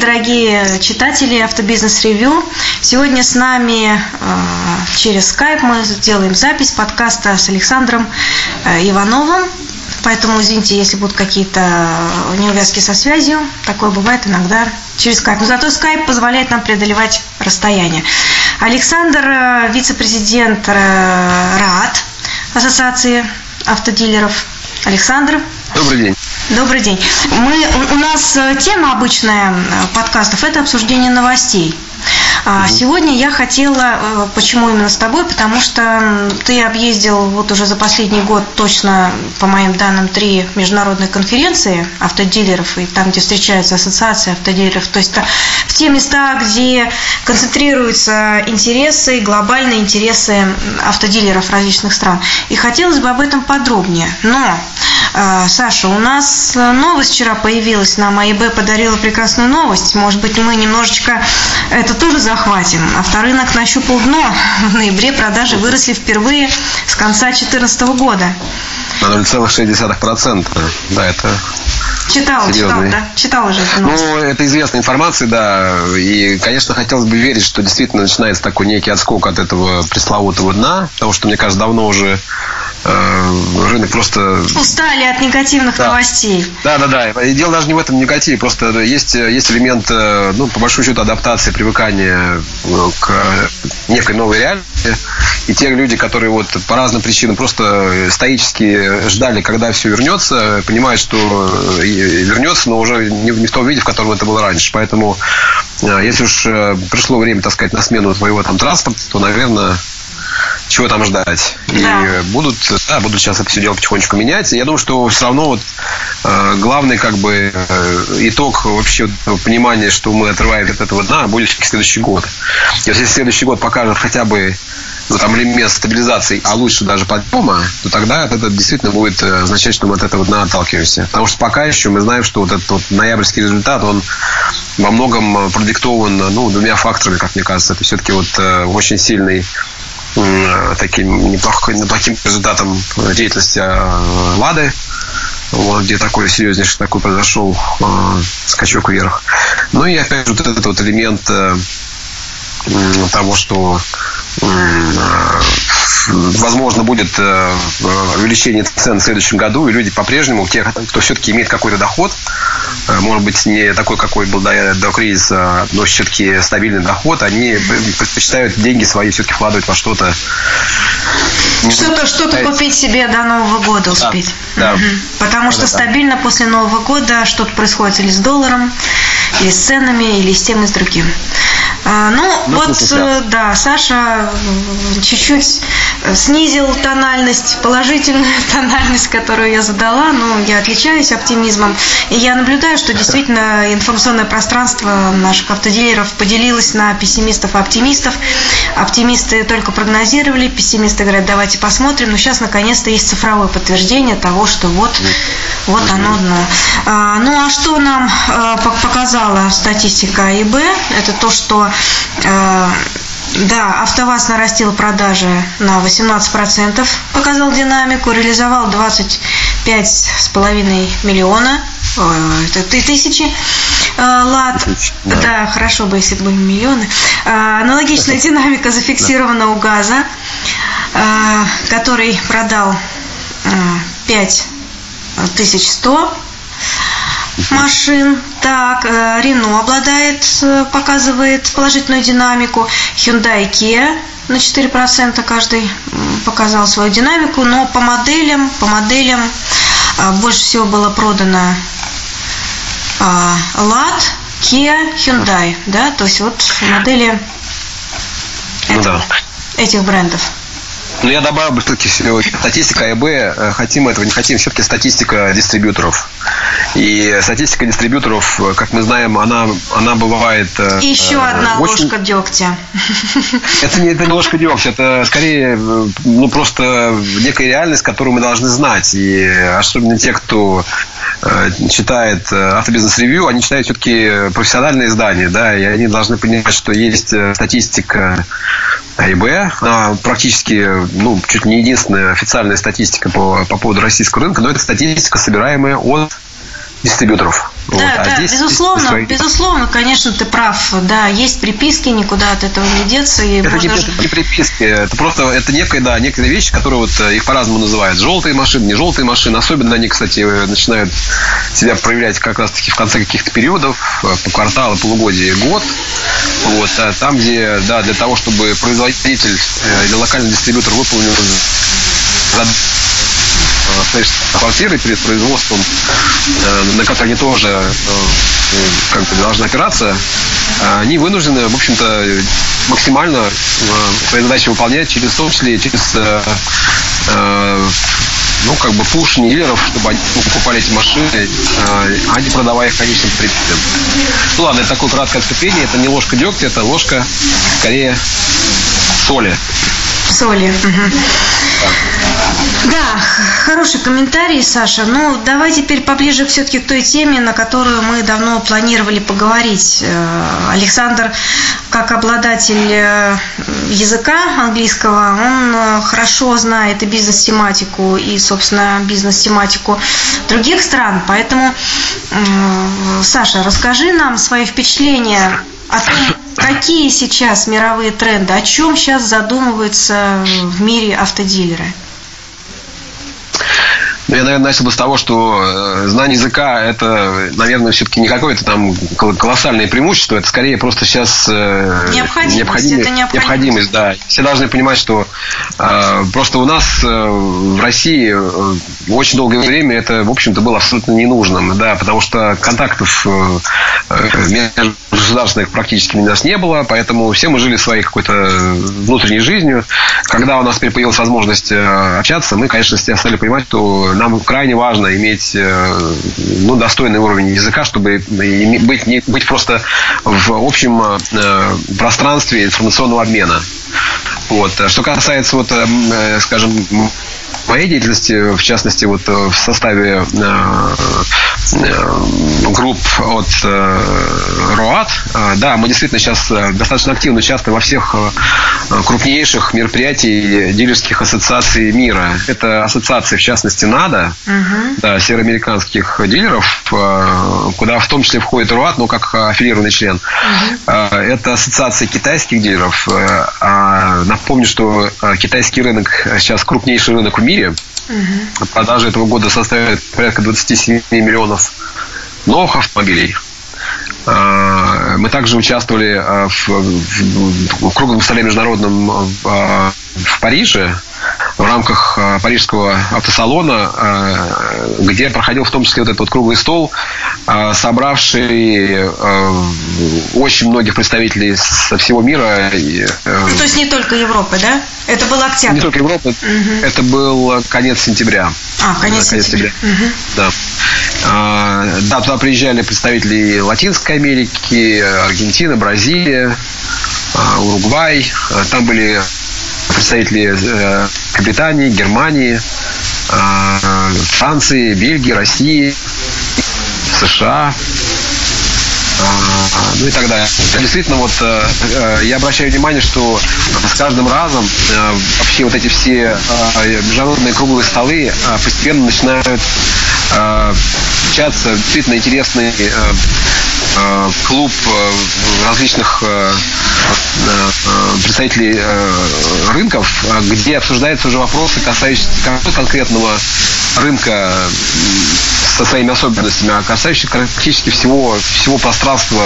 дорогие читатели Автобизнес Ревью. Сегодня с нами э, через скайп мы сделаем запись подкаста с Александром э, Ивановым. Поэтому извините, если будут какие-то неувязки со связью. Такое бывает иногда через скайп. Но зато скайп позволяет нам преодолевать расстояние. Александр, э, вице-президент РААД, Ассоциации автодилеров. Александр. Добрый день. Добрый день. Мы, у нас э, тема обычная э, подкастов – это обсуждение новостей. А сегодня я хотела, э, почему именно с тобой, потому что ты объездил вот уже за последний год точно, по моим данным, три международные конференции автодилеров, и там, где встречаются ассоциации автодилеров, то есть в те места, где концентрируются интересы, глобальные интересы автодилеров различных стран. И хотелось бы об этом подробнее. Но э, Саша, у нас новость вчера появилась, нам АИБ подарила прекрасную новость. Может быть, мы немножечко это тоже захватим. Авторынок нащупал дно. В ноябре продажи выросли впервые с конца 2014 года. На 0,6%. Да, это Читал, читал, да? Читал уже. Ну, это известная информация, да. И, конечно, хотелось бы верить, что действительно начинается такой некий отскок от этого пресловутого дна, потому что, мне кажется, давно уже э, рынок просто... Устали от негативных да. новостей. Да, да, да. И дело даже не в этом негативе, просто есть, есть элемент, э, ну, по большому счету, адаптации, привыкания э, к некой новой реальности. И те люди, которые вот по разным причинам просто стоически ждали, когда все вернется, понимают, что вернется, но уже не, не в том виде, в котором это было раньше. Поэтому, э, если уж э, пришло время, так сказать, на смену твоего там транспорта, то, наверное, чего там ждать. Да. И будут, да, будут сейчас это все дело потихонечку менять. Я думаю, что все равно вот э, главный как бы э, итог вообще понимания, что мы отрываем от этого дна, будет следующий год. Если следующий год покажет хотя бы ну, там элемент стабилизации, а лучше даже подъема, то тогда это действительно будет э, означать, что мы от этого дна отталкиваемся. Потому что пока еще мы знаем, что вот этот вот ноябрьский результат, он во многом э, продиктован ну, двумя факторами, как мне кажется. Это все-таки вот э, очень сильный таким неплохим, неплохим результатом деятельности Лады, вот, где такой серьезнейший такой произошел э, скачок вверх. Ну и опять же вот этот вот элемент э, того, что Reader. Возможно, будет э, увеличение цен в следующем году, и люди по-прежнему, те, кто все-таки имеет какой-то доход, э, может быть, не такой, какой был до, до кризиса, но все-таки стабильный доход, они предпочитают деньги свои все-таки вкладывать во что-то. Что-то что купить себе до Нового года успеть. Да. Угу. Потому что да, стабильно да. после Нового года что-то происходит или с долларом, или с ценами, или с тем, и с другим. А, ну, ну, вот, да, Саша чуть-чуть снизил тональность, положительную тональность, которую я задала, но я отличаюсь оптимизмом. И я наблюдаю, что действительно информационное пространство наших автодилеров поделилось на пессимистов и оптимистов. Оптимисты только прогнозировали, пессимисты говорят, давайте посмотрим. Но сейчас наконец-то есть цифровое подтверждение того, что вот, вот оно дно. А, ну, а что нам а, показала статистика АИБ? Это то, что а, да, АвтоВАЗ нарастил продажи на 18%, показал динамику, реализовал 25,5 миллиона, это тысячи э, лат. Да. да, хорошо бы, если бы были миллионы. Э, аналогичная динамика зафиксирована у ГАЗа, э, который продал 5100 машин. Так, э, Рено обладает, э, показывает положительную динамику. Hyundai Kia на 4% каждый показал свою динамику, но по моделям, по моделям э, больше всего было продано Lad, Kia, Hyundai, да, то есть вот модели ну, да. этих брендов. Ну, я добавил бы все-таки статистика АЭБ, э, хотим этого, не хотим, все-таки статистика дистрибьюторов. И статистика дистрибьюторов, э, как мы знаем, она, она бывает... И э, еще одна очень... ложка дегтя. Это не, это не ложка дегтя, это скорее ну, просто некая реальность, которую мы должны знать. И особенно те, кто читает автобизнес-ревью, они читают все-таки профессиональные издания, да, и они должны понимать, что есть статистика АИБ, практически, ну, чуть не единственная официальная статистика по, по поводу российского рынка, но это статистика, собираемая от дистрибьюторов. Да, вот, а да, здесь, безусловно, здесь безусловно, конечно, ты прав. Да, есть приписки, никуда от этого не деться. И это, можно... не, это не приписки, это просто это некая, да, некая вещь, которые вот э, их по-разному называют. Желтые машины, не желтые машины. Особенно они, кстати, начинают себя проявлять как раз-таки в конце каких-то периодов, э, по кварталу, полугодия, год. Вот, а там, где, да, для того, чтобы производитель э, или локальный дистрибьютор выполнил квартиры перед производством, э, на которые они тоже э, как бы должны опираться, они вынуждены, в общем-то, максимально э, свои задачи выполнять через, в том числе через ну, как бы пуш дилеров, чтобы они покупали эти машины, а не продавая их конечным потребителям. Ну ладно, это такое краткое отступление, это не ложка дегтя, это ложка, скорее, соли. Соли. Угу. Да, хороший комментарий, Саша. Ну, давай теперь поближе все-таки к той теме, на которую мы давно планировали поговорить. Э, Александр, как обладатель э, языка английского, он э, хорошо знает и бизнес-тематику, и, собственно, бизнес-тематику других стран. Поэтому, Саша, расскажи нам свои впечатления о том, какие сейчас мировые тренды, о чем сейчас задумываются в мире автодилеры. Ну, я, наверное, начал бы с того, что э, знание языка – это, наверное, все-таки не какое-то там колоссальное преимущество, это скорее просто сейчас э, необходимость. необходимость, это необходимость. необходимость да. Все должны понимать, что э, просто у нас э, в России э, очень долгое время это, в общем-то, было абсолютно ненужным, да, потому что контактов э, э государственных практически у нас не было, поэтому все мы жили своей какой-то внутренней жизнью. Когда у нас теперь появилась возможность общаться, мы, конечно, стали понимать, что нам крайне важно иметь э, ну, достойный уровень языка, чтобы быть, не, быть просто в общем э, пространстве информационного обмена. Вот. Что касается, вот, э, скажем, моей деятельности, в частности, вот в составе групп от РОАТ, да, мы действительно сейчас достаточно активно участвуем во всех крупнейших мероприятий дилерских ассоциаций мира. Это ассоциации, в частности, НАДА, угу. да, североамериканских дилеров, куда в том числе входит РОАТ, ну, как аффилированный член. Угу. Это ассоциация китайских дилеров. А, напомню, что китайский рынок сейчас крупнейший рынок в мире. Угу. Продажи этого года составят порядка 27 миллионов новых автомобилей. Мы также участвовали а, в, в, в круглом столе международном а, в Париже в рамках парижского автосалона, где проходил в том числе вот этот вот круглый стол, собравший очень многих представителей со всего мира. Ну, то есть не только Европы, да? Это был октябрь. Не только Европы. Угу. Это был конец сентября. А, конец, конец сентября. сентября. Угу. Да. Да, туда приезжали представители Латинской Америки, Аргентины, Бразилия, а, Уругвай. А, там были представители э, Британии, Германии, Франции, Бельгии, России, США ну и так далее. Действительно, вот э, э, я обращаю внимание, что с каждым разом э, вообще вот эти все международные круглые столы постепенно начинают встречаться действительно интересный клуб различных представителей рынков, где обсуждаются уже вопросы, касающиеся конкретного рынка со своими особенностями, а касающиеся практически всего, всего пространства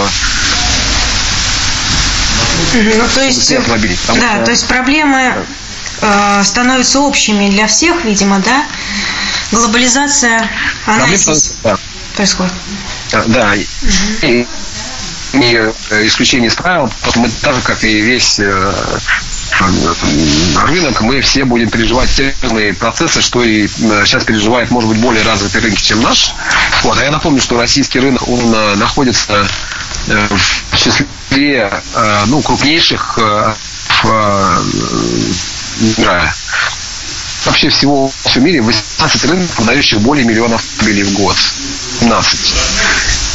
ну, то есть, да, что... то есть проблемы э, становятся общими для всех, видимо, да? Глобализация, она здесь да. происходит. Да, и, и э, исключение из правил, мы так же, как и весь э, рынок, мы все будем переживать те самые процессы, что и сейчас переживает, может быть, более развитый рынок, чем наш. Вот. А я напомню, что российский рынок, он находится в числе ну, крупнейших в мира. Вообще всего в мире 18 рынков, продающих более миллиона автомобилей в год. 17.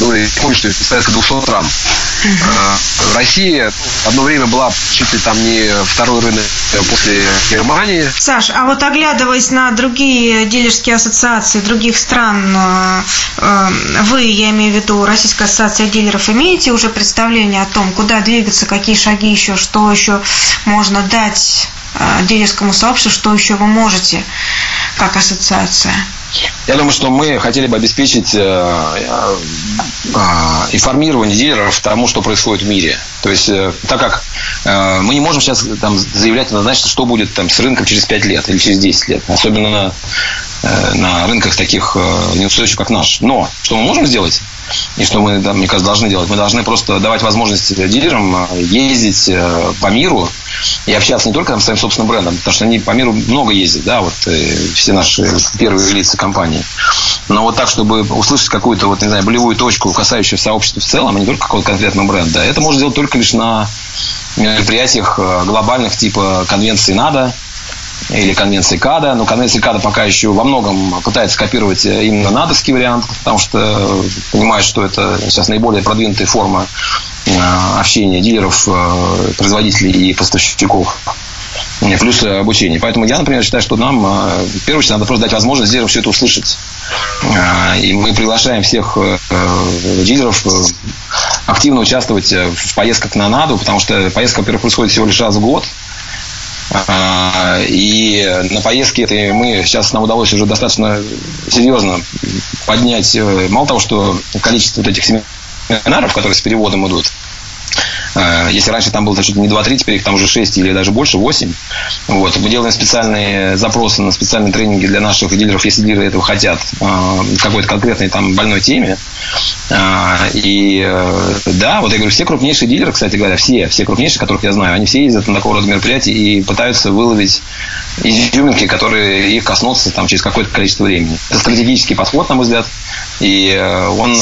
ну, и помню, что это порядка 200 рам. Uh-huh. Россия одно время была чуть ли там не второй рынок после Германии. Саш, а вот оглядываясь на другие дилерские ассоциации других стран, вы, я имею в виду Российская ассоциация дилеров, имеете уже представление о том, куда двигаться, какие шаги еще, что еще можно дать дилерскому сообществу, что еще вы можете как ассоциация? Я думаю, что мы хотели бы обеспечить э, э, э, информирование дилеров тому, что происходит в мире. То есть, так как мы не можем сейчас там, заявлять однозначно, что будет там, с рынком через 5 лет или через 10 лет. Особенно на, на рынках таких неустойчивых, как наш. Но что мы можем сделать? И что мы, да, мне кажется, должны делать? Мы должны просто давать возможность дилерам ездить по миру и общаться не только с своим собственным брендом, потому что они по миру много ездят, да, вот все наши первые лица компании. Но вот так, чтобы услышать какую-то, вот, не знаю, болевую точку, касающуюся сообщества в целом, а не только какого-то конкретного бренда, это можно сделать только лишь на мероприятиях э, глобальных, типа конвенции НАДА, или конвенции КАДА. Но конвенция КАДА пока еще во многом пытается копировать именно НАДовский вариант, потому что понимает, что это сейчас наиболее продвинутая форма э, общения дилеров, э, производителей и поставщиков плюс обучение. Поэтому я, например, считаю, что нам, э, в первую очередь, надо просто дать возможность дилерам все это услышать. Э, и мы приглашаем всех э, дилеров активно участвовать в поездках на НАДУ, потому что поездка, во-первых, происходит всего лишь раз в год. И на поездке этой мы сейчас нам удалось уже достаточно серьезно поднять, мало того, что количество вот этих семинаров, которые с переводом идут, Э, если раньше там было чуть не 2-3, теперь их там уже 6 или даже больше, 8. Вот. Мы делаем специальные запросы на специальные тренинги для наших дилеров, если дилеры этого хотят, э, какой-то конкретной там больной теме. Э, и да, вот я говорю, все крупнейшие дилеры, кстати говоря, все, все крупнейшие, которых я знаю, они все ездят на такого рода мероприятия и пытаются выловить изюминки, которые их коснутся там, через какое-то количество времени. Это стратегический подход, на мой взгляд, и он,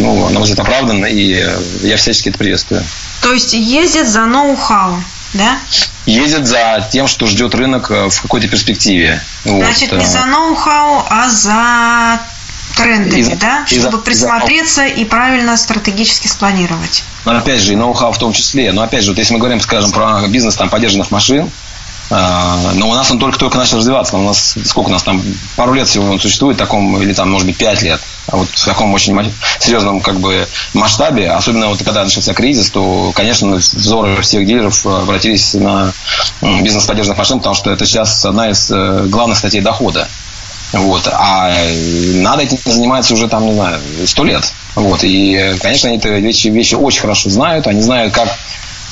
ну, на мой взгляд, оправдан, и я всячески это приветствую. То есть ездят за ноу-хау, да? Ездят за тем, что ждет рынок э, в какой-то перспективе. Значит, вот. не э. за ноу-хау, а за трендами, и, да? Чтобы и присмотреться и, и правильно стратегически спланировать. Но опять же, и ноу-хау в том числе. Но опять же, вот если мы говорим, скажем, про бизнес там поддержанных машин, а, но у нас он только-только начал развиваться. У нас сколько у нас там пару лет всего он существует в таком, или там, может быть, пять лет. А вот в таком очень серьезном как бы масштабе, особенно вот когда начался кризис, то, конечно, взоры всех дилеров обратились на бизнес поддержанных машин, потому что это сейчас одна из э, главных статей дохода. Вот. А надо этим занимается уже там, не знаю, сто лет. Вот. И, конечно, они эти вещи, вещи очень хорошо знают. Они знают, как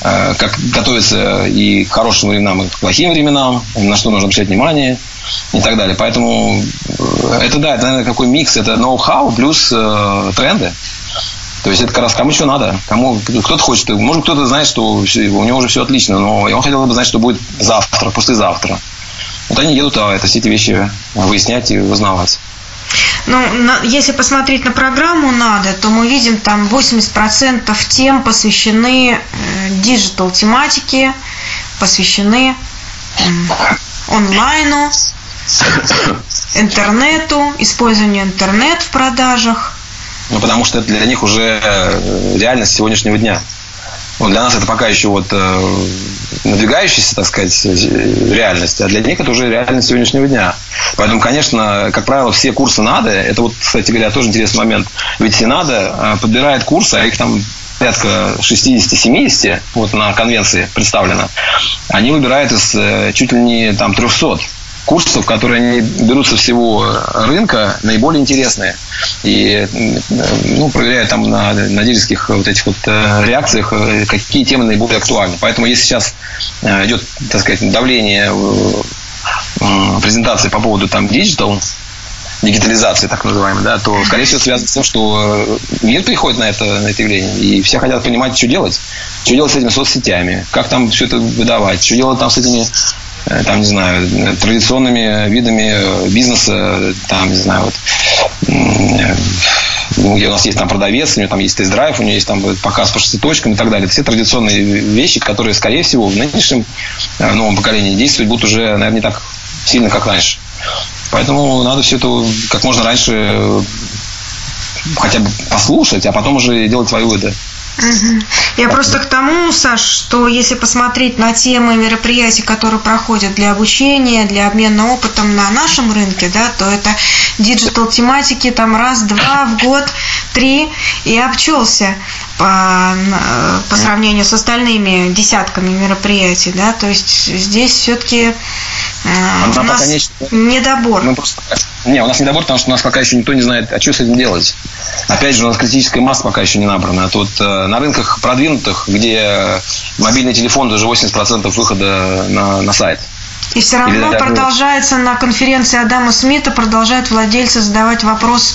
Э, как готовиться и к хорошим временам, и к плохим временам, на что нужно обращать внимание и так далее. Поэтому э, это, да, это, наверное, какой микс, это ноу-хау плюс э, тренды. То есть это как раз кому что надо. Кому, кто-то хочет, может кто-то знает, что у него уже все отлично, но он хотел бы знать, что будет завтра, послезавтра. Вот они едут а это, все эти вещи выяснять и узнавать. Ну, на, если посмотреть на программу надо, то мы видим там 80% тем посвящены digital э, тематике, посвящены э, онлайну, интернету, использованию интернет в продажах. Ну, потому что это для них уже э, реальность сегодняшнего дня. Вот для нас это пока еще вот э, надвигающаяся, так сказать, реальность, а для них это уже реальность сегодняшнего дня. Поэтому, конечно, как правило, все курсы надо. Это вот, кстати говоря, тоже интересный момент. Ведь надо э, подбирает курсы, а их там порядка 60-70 вот на конвенции представлено, они выбирают из э, чуть ли не там 300 курсов, которые они берут со всего рынка, наиболее интересные. И ну, проверяют там на, на дилерских вот этих вот э, реакциях, э, какие темы наиболее актуальны. Поэтому если сейчас э, идет, так сказать, давление презентации по поводу там digital, дигитализации, так называемой, да, то, скорее всего, связано с тем, что мир приходит на это, на это явление, и все хотят понимать, что делать. Что делать с этими соцсетями, как там все это выдавать, что делать там с этими там, не знаю, традиционными видами бизнеса, там, не знаю, вот, ну, у нас есть там продавец, у него там есть тест-драйв, у него есть там показ по шести точкам и так далее. Все традиционные вещи, которые, скорее всего, в нынешнем э, новом поколении действовать будут уже, наверное, не так сильно, как раньше. Поэтому надо все это как можно раньше хотя бы послушать, а потом уже делать свои выводы. Я просто к тому, Саш, что если посмотреть на темы мероприятий, которые проходят для обучения, для обмена опытом на нашем рынке, да, то это digital тематики там раз-два в год, три, и обчелся по, по сравнению с остальными десятками мероприятий, да, то есть здесь все-таки э, у нас не... недобор. Мы просто... Не, у нас недобор, потому что у нас пока еще никто не знает, а что с этим делать. Опять же, у нас критическая масса пока еще не набрана. А тут э, на рынках продвинутых, где мобильный телефон даже 80% выхода на, на сайт. И все равно Или продолжается на конференции Адама Смита, продолжают владельцы задавать вопрос,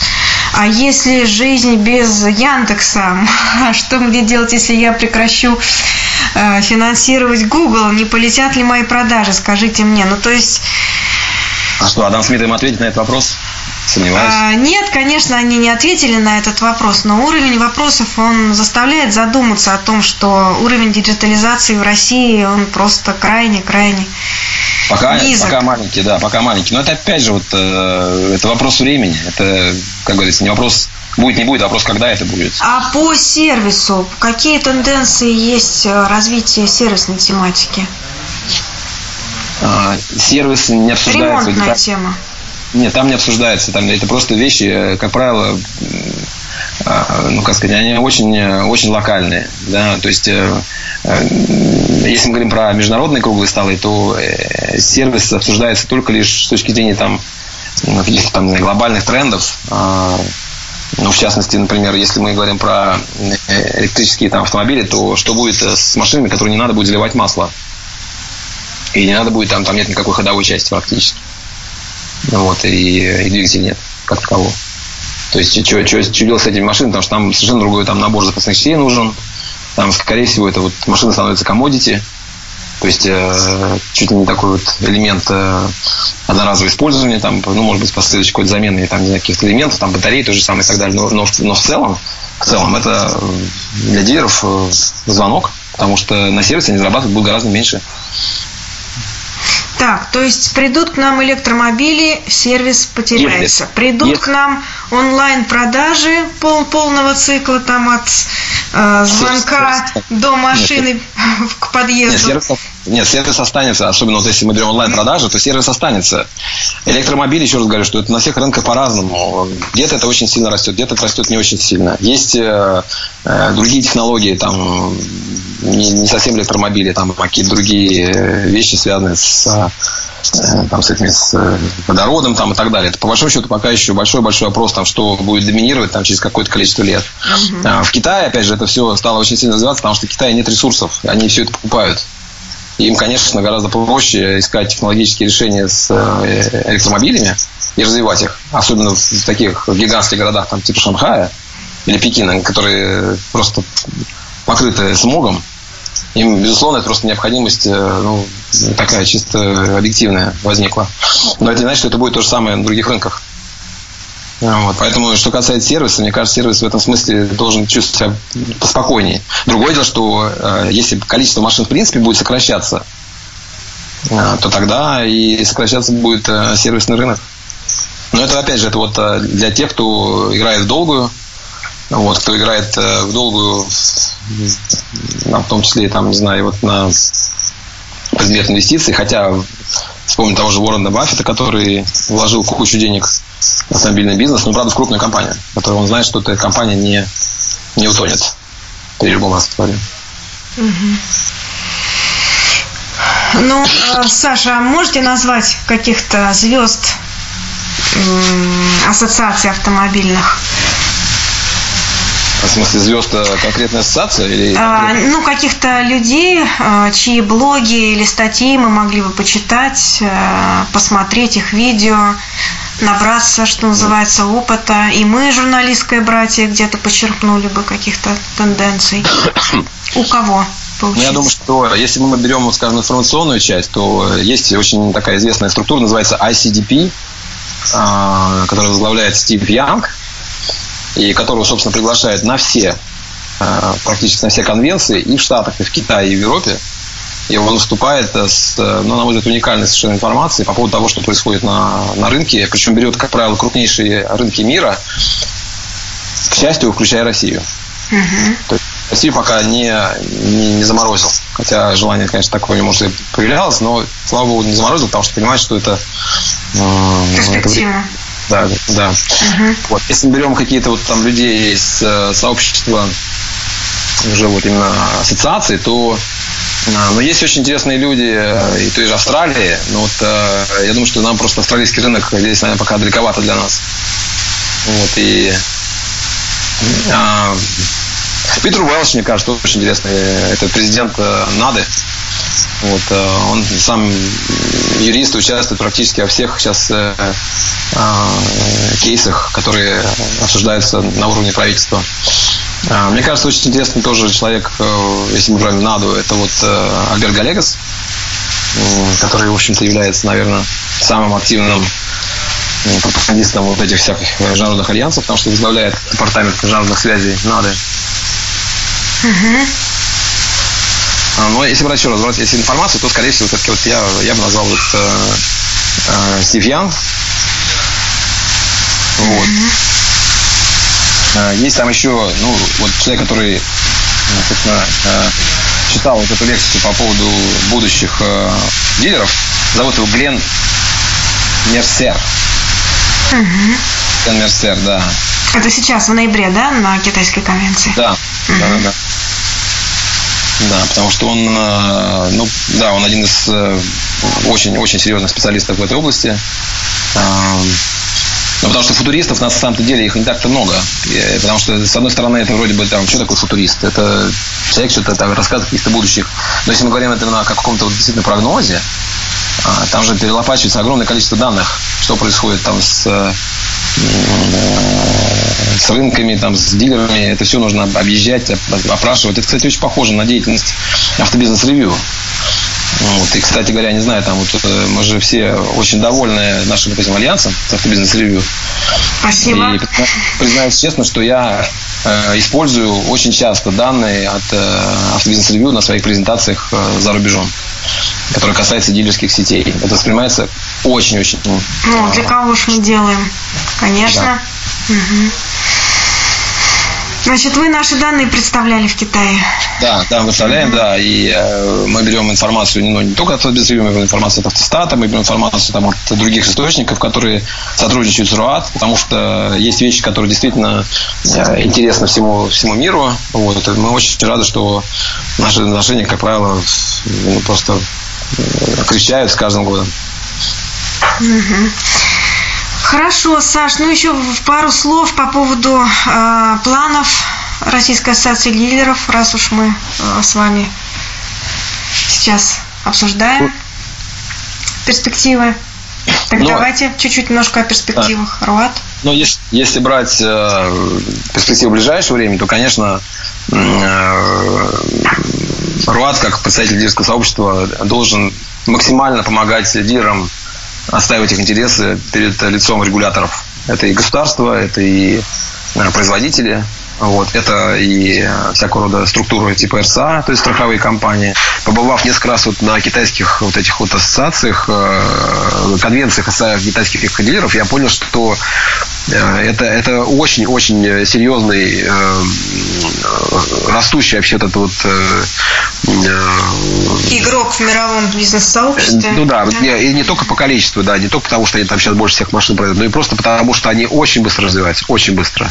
а если жизнь без Яндекса, что мне делать, если я прекращу э, финансировать Google, не полетят ли мои продажи, скажите мне. Ну, то есть... А что, Адам Смит им ответит на этот вопрос? Сомневаюсь. А, нет, конечно, они не ответили на этот вопрос, но уровень вопросов, он заставляет задуматься о том, что уровень диджитализации в России, он просто крайне-крайне Пока, пока маленький, да, пока маленький. Но это опять же вот э, это вопрос времени. Это, как говорится, не вопрос будет, не будет, а вопрос, когда это будет. А по сервису какие тенденции есть э, развития сервисной тематики? А, сервис не обсуждается. Ремонтная тема. Нет, там не обсуждается. Там это просто вещи, э, как правило, ну, как сказать, они очень, очень локальные. Да? То есть, э, э, если мы говорим про международные круглые столы, то сервис обсуждается только лишь с точки зрения там, ну, каких-то там глобальных трендов. А, ну, в частности, например, если мы говорим про электрические там, автомобили, то что будет с машинами, которые не надо будет заливать масло? И не надо будет, там, там нет никакой ходовой части практически. Вот, и, и двигателя нет, как такового. То есть, что, что, что делать с этими машинами, потому что там совершенно другой там набор запасных частей нужен. Там, скорее всего, это вот машина становится комодити. То есть, э, чуть ли не такой вот элемент э, одноразового использования, там, ну, может быть, последующей какой-то замены там, каких-то элементов, там, батареи, то же самое и так далее. Но, но, но в целом, в целом, это для дилеров э, звонок, потому что на сервисе они зарабатывают будут гораздо меньше. Так, то есть придут к нам электромобили, сервис потеряется. Если, придут если. к нам онлайн-продажи пол, полного цикла там от э, звонка сервис, до машины нет, к подъезду. Нет сервис, нет, сервис останется, особенно вот если мы берем онлайн-продажи, то сервис останется. Электромобили, еще раз говорю, что это на всех рынках по-разному. Где-то это очень сильно растет, где-то это растет не очень сильно. Есть э, э, другие технологии, там не, не совсем электромобили, там какие-то другие вещи, связанные с, э, там, с, этими, с э, водородом там, и так далее. Это по большому счету пока еще большой-большой вопрос, там, что будет доминировать там, через какое-то количество лет. Uh-huh. В Китае, опять же, это все стало очень сильно развиваться, потому что в Китае нет ресурсов, они все это покупают. Им, конечно, гораздо проще искать технологические решения с э, электромобилями и развивать их, особенно в таких гигантских городах, там, типа Шанхая или Пекина, которые просто покрыты смогом, им, безусловно, это просто необходимость э, ну, такая чисто объективная возникла. Но это не значит, что это будет то же самое на других рынках. Вот. Поэтому, что касается сервиса, мне кажется, сервис в этом смысле должен чувствовать себя поспокойнее. Другое дело, что э, если количество машин в принципе будет сокращаться, э, то тогда и сокращаться будет э, сервисный рынок. Но это, опять же, это вот э, для тех, кто играет в долгую, вот, кто играет э, в долгую, в том числе, там, не знаю, вот на предмет инвестиций, хотя вспомним того же Уоррена Баффета, который вложил кучу денег автомобильный бизнес, но, правда, в крупную компанию, которая он знает, что эта компания не, не утонет при любом растворе. Ну, э, Саша, а можете назвать каких-то звезд ассоциаций автомобильных? В смысле, звезд э, конкретная ассоциация? Или а, ну, каких-то людей, э, чьи блоги или статьи мы могли бы почитать, посмотреть их видео, набраться, что называется, опыта. И мы, журналистское братья, где-то подчеркнули бы каких-то тенденций. У кого? Ну, я думаю, что если мы берем, скажем, информационную часть, то есть очень такая известная структура, называется ICDP, которая возглавляет Стив Янг и которого, собственно, приглашают на все, э, практически на все конвенции и в Штатах, и в Китае, и в Европе. И он выступает с, ну, на мой взгляд, уникальной совершенно информацией по поводу того, что происходит на, на рынке. Причем берет, как правило, крупнейшие рынки мира К счастью, включая Россию. Угу. То есть Россию пока не, не, не заморозил. Хотя желание, конечно, такое может и появлялось, но, слава богу, не заморозил, потому что понимает, что это... Э, Перспектива. Это, да, да. Угу. Вот, если мы берем какие-то вот там людей из э, сообщества уже вот именно ассоциации, то но есть очень интересные люди э, и той же Австралии. Но вот э, я думаю, что нам просто австралийский рынок здесь, наверное, пока далековато для нас. Вот, и а, Питер Уэлш, мне кажется, очень интересный. Это президент э, НАДы. Вот, он сам юрист, участвует практически во всех сейчас э, э, кейсах, которые обсуждаются на уровне правительства. А, мне кажется, очень интересный тоже человек, э, если мы брать НАДУ, это вот э, Альберт Галегас, который, в общем-то, является, наверное, самым активным пропагандистом вот этих всяких международных альянсов, потому что возглавляет департамент международных связей НАДы. Угу. Но если брать еще раз, брать если информацию, то, скорее всего, все-таки вот я, я бы назвал вот, э, э, Стив Ян. Вот. Mm-hmm. Э, есть там еще, ну, вот человек, который, собственно, э, читал вот эту лекцию по поводу будущих э, дилеров. Зовут его Глен Мерсер. Угу. Глен Мерсер, да. Это сейчас, в ноябре, да, на китайской конвенции? Да, угу. да, да. Да, потому что он, ну, да, он один из очень-очень серьезных специалистов в этой области. Ну, потому что футуристов на самом-то деле их не так-то много. Потому что, с одной стороны, это вроде бы там, что такое футурист? Это человек что-то там рассказывает каких-то будущих. Но если мы говорим это на каком-то вот действительно прогнозе, а, там же перелопачивается огромное количество данных, что происходит там с, с рынками, там, с дилерами. Это все нужно объезжать, опрашивать. Это, кстати, очень похоже на деятельность автобизнес-ревью. Вот. И, кстати говоря, не знаю, там вот э, мы же все очень довольны нашим этим альянсом автобизнес ревью. Спасибо. И признаюсь честно, что я э, использую очень часто данные от э, автобизнес ревью на своих презентациях э, за рубежом, которые касаются дилерских сетей. Это воспринимается очень-очень. Ну, для кого же мы делаем? Конечно. Да. Угу. Значит, вы наши данные представляли в Китае? Да, да, мы представляем, да, и э, мы берем информацию ну, не только от Федбезревью, мы берем информацию от автостата, мы берем информацию там, от других источников, которые сотрудничают с РУАТ, потому что есть вещи, которые действительно э, интересны всему, всему миру. Вот, мы очень рады, что наши отношения, как правило, ну, просто э, кричают с каждым годом. Угу. Хорошо, Саш, ну еще пару слов по поводу э, планов Российской ассоциации лидеров, раз уж мы э, с вами сейчас обсуждаем перспективы. Так Но, ну, давайте чуть-чуть немножко о перспективах. Да. Руат. Ну, если, если брать э, перспективу ближайшего времени, то, конечно, э, Руат, как представитель лидерского сообщества, должен максимально помогать лидерам отстаивать их интересы перед лицом регуляторов. Это и государство, это и производители, вот. Это и всякого рода структуры типа РСА, то есть страховые компании. Побывав несколько раз вот на китайских вот этих вот ассоциациях, э, конвенциях китайских дилеров, я понял, что это, это очень-очень серьезный, растущий вообще этот вот... Игрок в мировом бизнес-сообществе. Ну да, да. И, не только по количеству, да, не только потому, что они там сейчас больше всех машин продают, но и просто потому, что они очень быстро развиваются, очень быстро.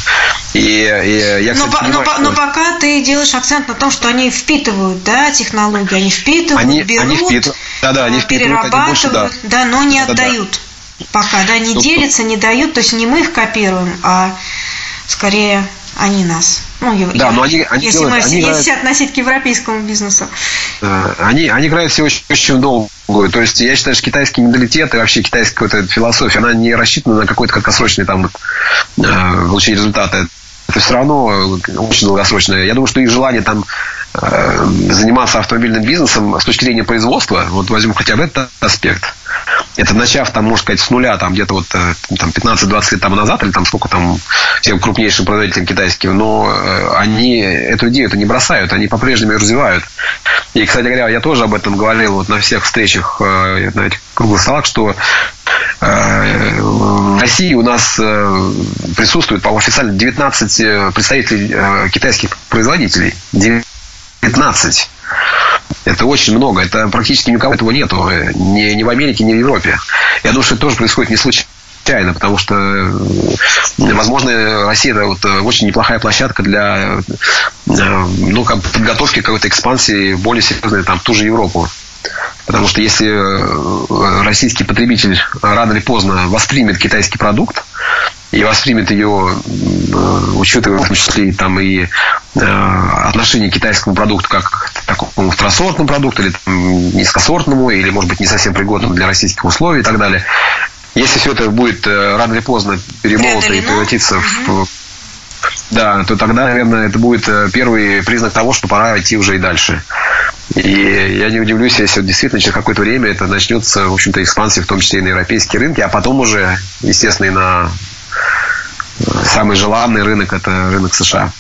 И, и я, кстати, но, понимаю, но, что... но пока ты делаешь акцент на том, что они впитывают, да, технологии, они впитывают, они, берут, они впитывают, да, да, они впитывают, перерабатывают, они больше, да. да, но не да, отдают. Да. Пока, да, не ну, делятся, не дают, то есть не мы их копируем, а скорее они нас. Ну, да, но они, они если, делают, мы, они если играют, относить к европейскому бизнесу. Они, они играют все очень, очень долгую. То есть я считаю, что китайский менталитет и вообще китайская вот эта философия, она не рассчитана на какой-то краткосрочный там э, получение результата это все равно э, очень долгосрочное. Я думаю, что их желание там э, заниматься автомобильным бизнесом с точки зрения производства, вот возьмем хотя бы этот аспект, это начав там, можно сказать, с нуля, там где-то вот э, там 15-20 лет тому назад, или там сколько там всем крупнейшим производителям китайским, но они эту идею это не бросают, они по-прежнему ее развивают. И, кстати говоря, я тоже об этом говорил вот на всех встречах, на этих круглых столах, что в России у нас присутствует, по-моему, официально 19 представителей китайских производителей. 19. Это очень много. Это практически никого этого нету. Ни, ни в Америке, ни в Европе. Я думаю, что это тоже происходит не случайно, потому что, возможно, Россия это вот очень неплохая площадка для ну, как подготовки какой-то экспансии более серьезной там, в ту же Европу. Потому что если российский потребитель рано или поздно воспримет китайский продукт, и воспримет ее, учитывая в том числе там, и отношение к китайскому продукту как к такому второсортному продукту, или там, низкосортному, или, может быть, не совсем пригодному для российских условий и так далее. Если все это будет рано или поздно перемолото и превратиться угу. в да, то тогда, наверное, это будет первый признак того, что пора идти уже и дальше. И я не удивлюсь, если действительно через какое-то время это начнется, в общем-то, экспансия, в том числе и на европейские рынки, а потом уже, естественно, и на самый желанный рынок – это рынок США.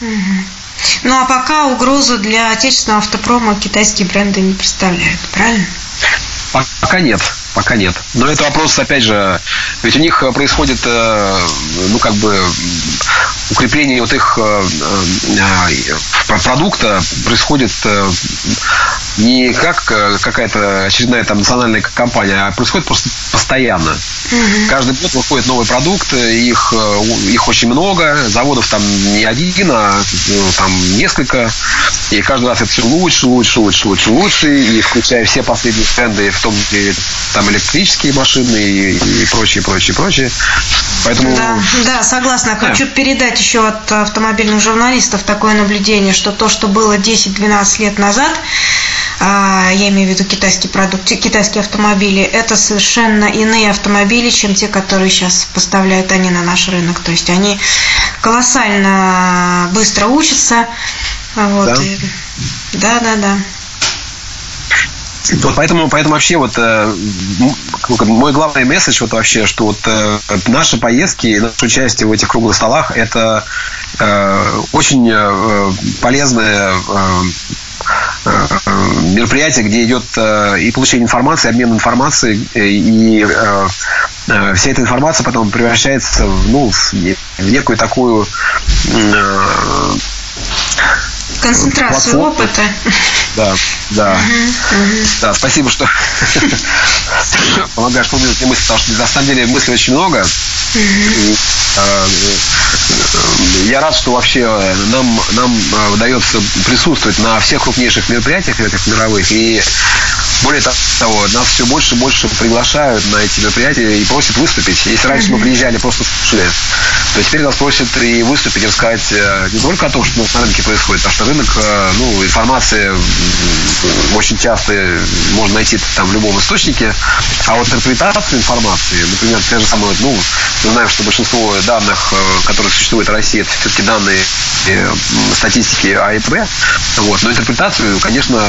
Ну, а пока угрозу для отечественного автопрома китайские бренды не представляют, правильно? Пока нет, пока нет. Но это вопрос, опять же, ведь у них происходит, э, ну, как бы, укрепление вот их э, э, продукта происходит не как какая-то очередная там национальная компания, а происходит просто постоянно. Угу. Каждый год выходит новый продукт, их, их очень много, заводов там не один, а там несколько, и каждый раз это все лучше, лучше, лучше, лучше, лучше, и включая все последние тренды, в том числе там электрические машины и, и прочее, прочее, прочее. Поэтому... Да, да, согласна. Хочу да. передать еще от автомобильных журналистов такое наблюдение, что то, что было 10-12 лет назад, а, я имею в виду китайские продукты, китайские автомобили, это совершенно иные автомобили, чем те, которые сейчас поставляют они на наш рынок. То есть они колоссально быстро учатся. Вот, да. И... да, да, да. Вот поэтому, поэтому вообще вот э, мой главный месседж вот вообще, что вот э, наши поездки, наше участие в этих круглых столах это э, очень полезное мероприятие, где идет и получение информации, обмен информацией, и вся эта информация потом превращается ну, в некую такую Концентрацию платформу. опыта. Да, да. Угу, угу. Да, спасибо, что помогаешь помнить мысли, потому что на самом деле мыслей очень много. Угу. Я рад, что вообще нам, нам удается присутствовать на всех крупнейших мероприятиях этих мировых. И более того, нас все больше и больше приглашают на эти мероприятия и просят выступить. Если раньше мы приезжали, просто слушали, то теперь нас просят и выступить, и рассказать э, не только о том, что на рынке происходит, а что рынок, э, ну, информация очень часто можно найти там в любом источнике, а вот интерпретацию информации, например, те же самые, ну, мы знаем, что большинство данных, э, которые существуют в России, это все-таки данные статистики АИБ, вот, но интерпретацию, конечно,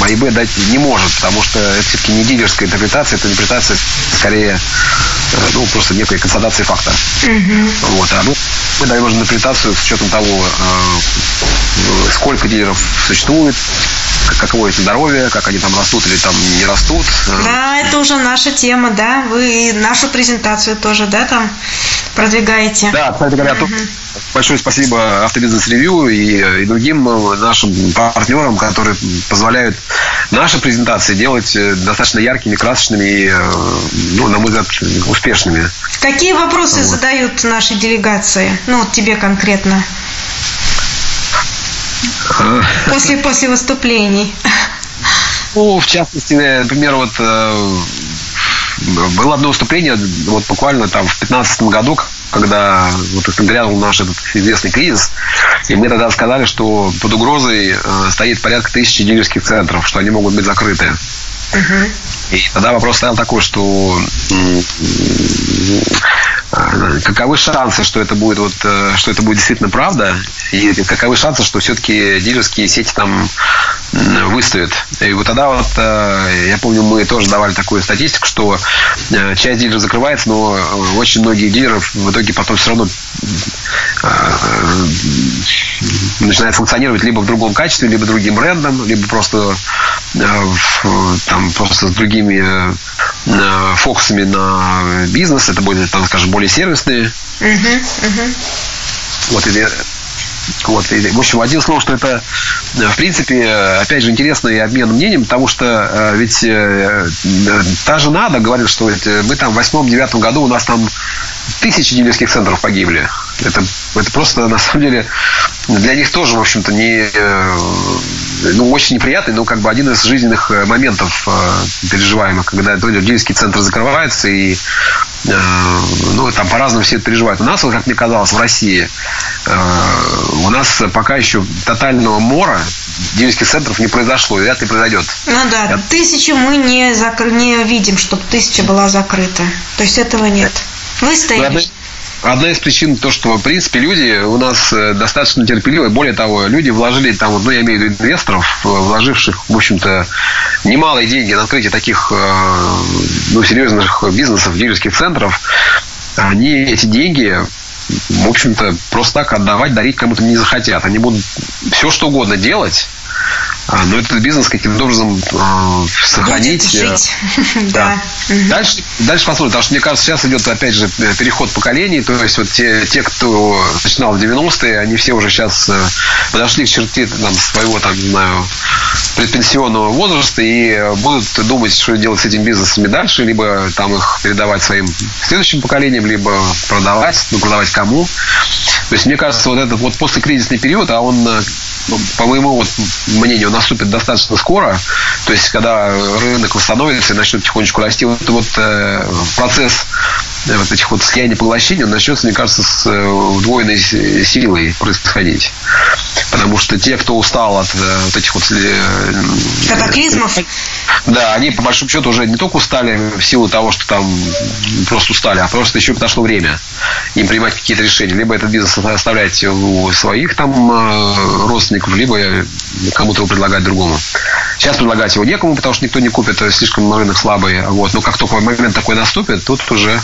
АИБ дать не может, потому что это все-таки не дилерская интерпретация, это интерпретация скорее ну, просто некой констатации факта. Угу. Вот, а мы, мы даем интерпретацию с учетом того, э, сколько дилеров существует, каково их здоровье, как они там растут или там не растут. Да, это уже наша тема, да. Вы нашу презентацию тоже, да, там продвигаете. Да, кстати говоря, угу. большое спасибо Автобизнес-ревью и, и другим нашим партнерам, которые позволяют наши презентации делать э, достаточно яркими, красочными и, э, ну, на мой взгляд, успешными. Какие вопросы вот. задают наши делегации? Ну, вот тебе конкретно. После, после выступлений. Ну, в частности, например, вот э, было одно выступление, вот буквально там в 2015 году, когда вот грянул наш этот известный кризис, и мы тогда сказали, что под угрозой э, стоит порядка тысячи дилерских центров, что они могут быть закрыты. Uh-huh. И тогда вопрос стоял такой, что каковы шансы, что это будет вот, э, что это будет действительно правда, и каковы шансы, что все-таки дилерские сети там выставят. И вот тогда вот, э, я помню, мы тоже давали такую статистику, что э, часть дилеров закрывается, но очень многие дилеров в итоге потом все равно начинают функционировать либо в другом качестве, либо другим брендом, либо просто там просто с другими э, фокусами на бизнес, это будет, там, скажем, более сервисные. Uh-huh, uh-huh. Вот, и вот, и, в общем, один слово, что это, э, в принципе, опять же, интересный обмен мнением, потому что э, ведь э, та же НАДА говорит, что ведь мы там в восьмом-девятом году у нас там тысячи дилерских центров погибли. Это, это просто, на самом деле, для них тоже, в общем-то, не, ну, очень неприятный, но как бы один из жизненных моментов переживаемых, когда дилерский центр закрывается, и ну, там по-разному все это переживают. У нас, вот, как мне казалось, в России у нас пока еще тотального мора дилерских центров не произошло, и это и произойдет. Ну да, Я... тысячу мы не, закр... не видим, чтобы тысяча была закрыта. То есть этого нет. Выстояли. Одна из причин то, что, в принципе, люди у нас э, достаточно терпеливые. Более того, люди вложили там, ну, я имею в виду инвесторов, э, вложивших, в общем-то, немалые деньги на открытие таких, э, ну, серьезных бизнесов, дилерских центров. Они эти деньги в общем-то, просто так отдавать, дарить кому-то не захотят. Они будут все, что угодно делать, но этот бизнес каким-то образом э, сохранить. Будет э, жить. да. Дальше, дальше посмотрим, потому что, мне кажется, сейчас идет, опять же, переход поколений, то есть вот те, те кто начинал в 90-е, они все уже сейчас э, подошли к черте там, своего, там, не знаю, предпенсионного возраста и будут думать, что делать с этими бизнесами дальше, либо там их передавать своим следующим поколениям, либо продавать, ну, продавать кому. То есть, мне кажется, вот этот вот послекризисный период, а он ну, по моему вот мнению, наступит достаточно скоро. То есть, когда рынок восстановится и начнет потихонечку расти, вот, вот э, процесс вот этих вот слияний поглощений, он начнется, мне кажется, с э, удвоенной силой происходить. Потому что те, кто устал от э, вот этих вот... Э, Катаклизмов? Да, они по большому счету уже не только устали в силу того, что там просто устали, а просто еще подошло время им принимать какие-то решения. Либо этот бизнес оставлять у своих там родственников, либо кому-то его предлагать другому. Сейчас предлагать его некому, потому что никто не купит, слишком рынок слабый. Вот. Но как только момент такой наступит, тут уже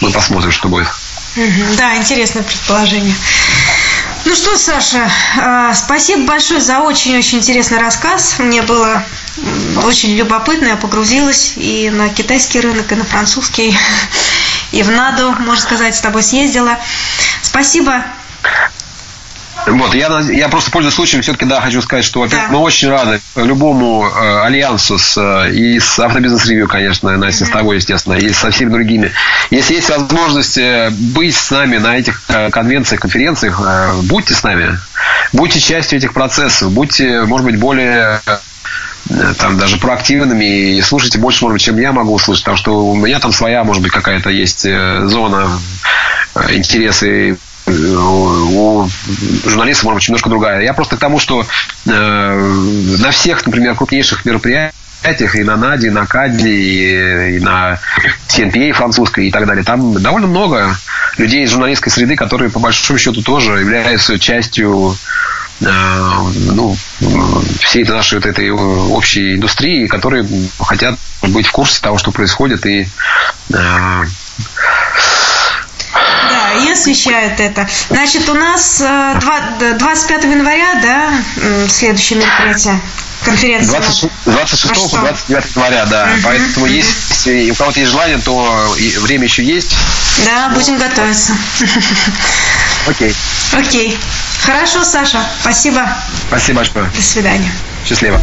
мы посмотрим, что будет. Да, интересное предположение. Ну что, Саша, а, спасибо большое за очень-очень интересный рассказ. Мне было очень любопытно, я погрузилась и на китайский рынок, и на французский, и в НАДУ, можно сказать, с тобой съездила. Спасибо. Вот, я, я просто пользуясь случаем, все-таки, да, хочу сказать, что, во-первых, да. мы очень рады любому э, альянсу с, э, и с автобизнес-ревью, конечно, Настя, mm-hmm. с тобой, естественно, и со всеми другими. Если есть возможность э, быть с нами на этих э, конвенциях, конференциях, э, будьте с нами, будьте частью этих процессов, будьте, может быть, более э, там даже проактивными и слушайте больше, может быть, чем я могу услышать, потому что у меня там своя, может быть, какая-то есть э, зона интересы у журналистов, может быть, немножко другая. Я просто к тому, что э, на всех, например, крупнейших мероприятиях, и на НАДе, и на КАДе, и, и на CNPA французской и так далее, там довольно много людей из журналистской среды, которые, по большому счету, тоже являются частью э, ну, всей нашей вот этой общей индустрии, которые хотят быть в курсе того, что происходит, и э, и освещают это. Значит, у нас 25 э, января, да, следующее мероприятие конференция. 26, 26 по 29 января, да. Угу, Поэтому угу. если у кого-то есть желание, то время еще есть. Да, ну, будем готовиться. Окей. Окей. Хорошо, Саша. Спасибо. Спасибо большое. До свидания. Счастливо.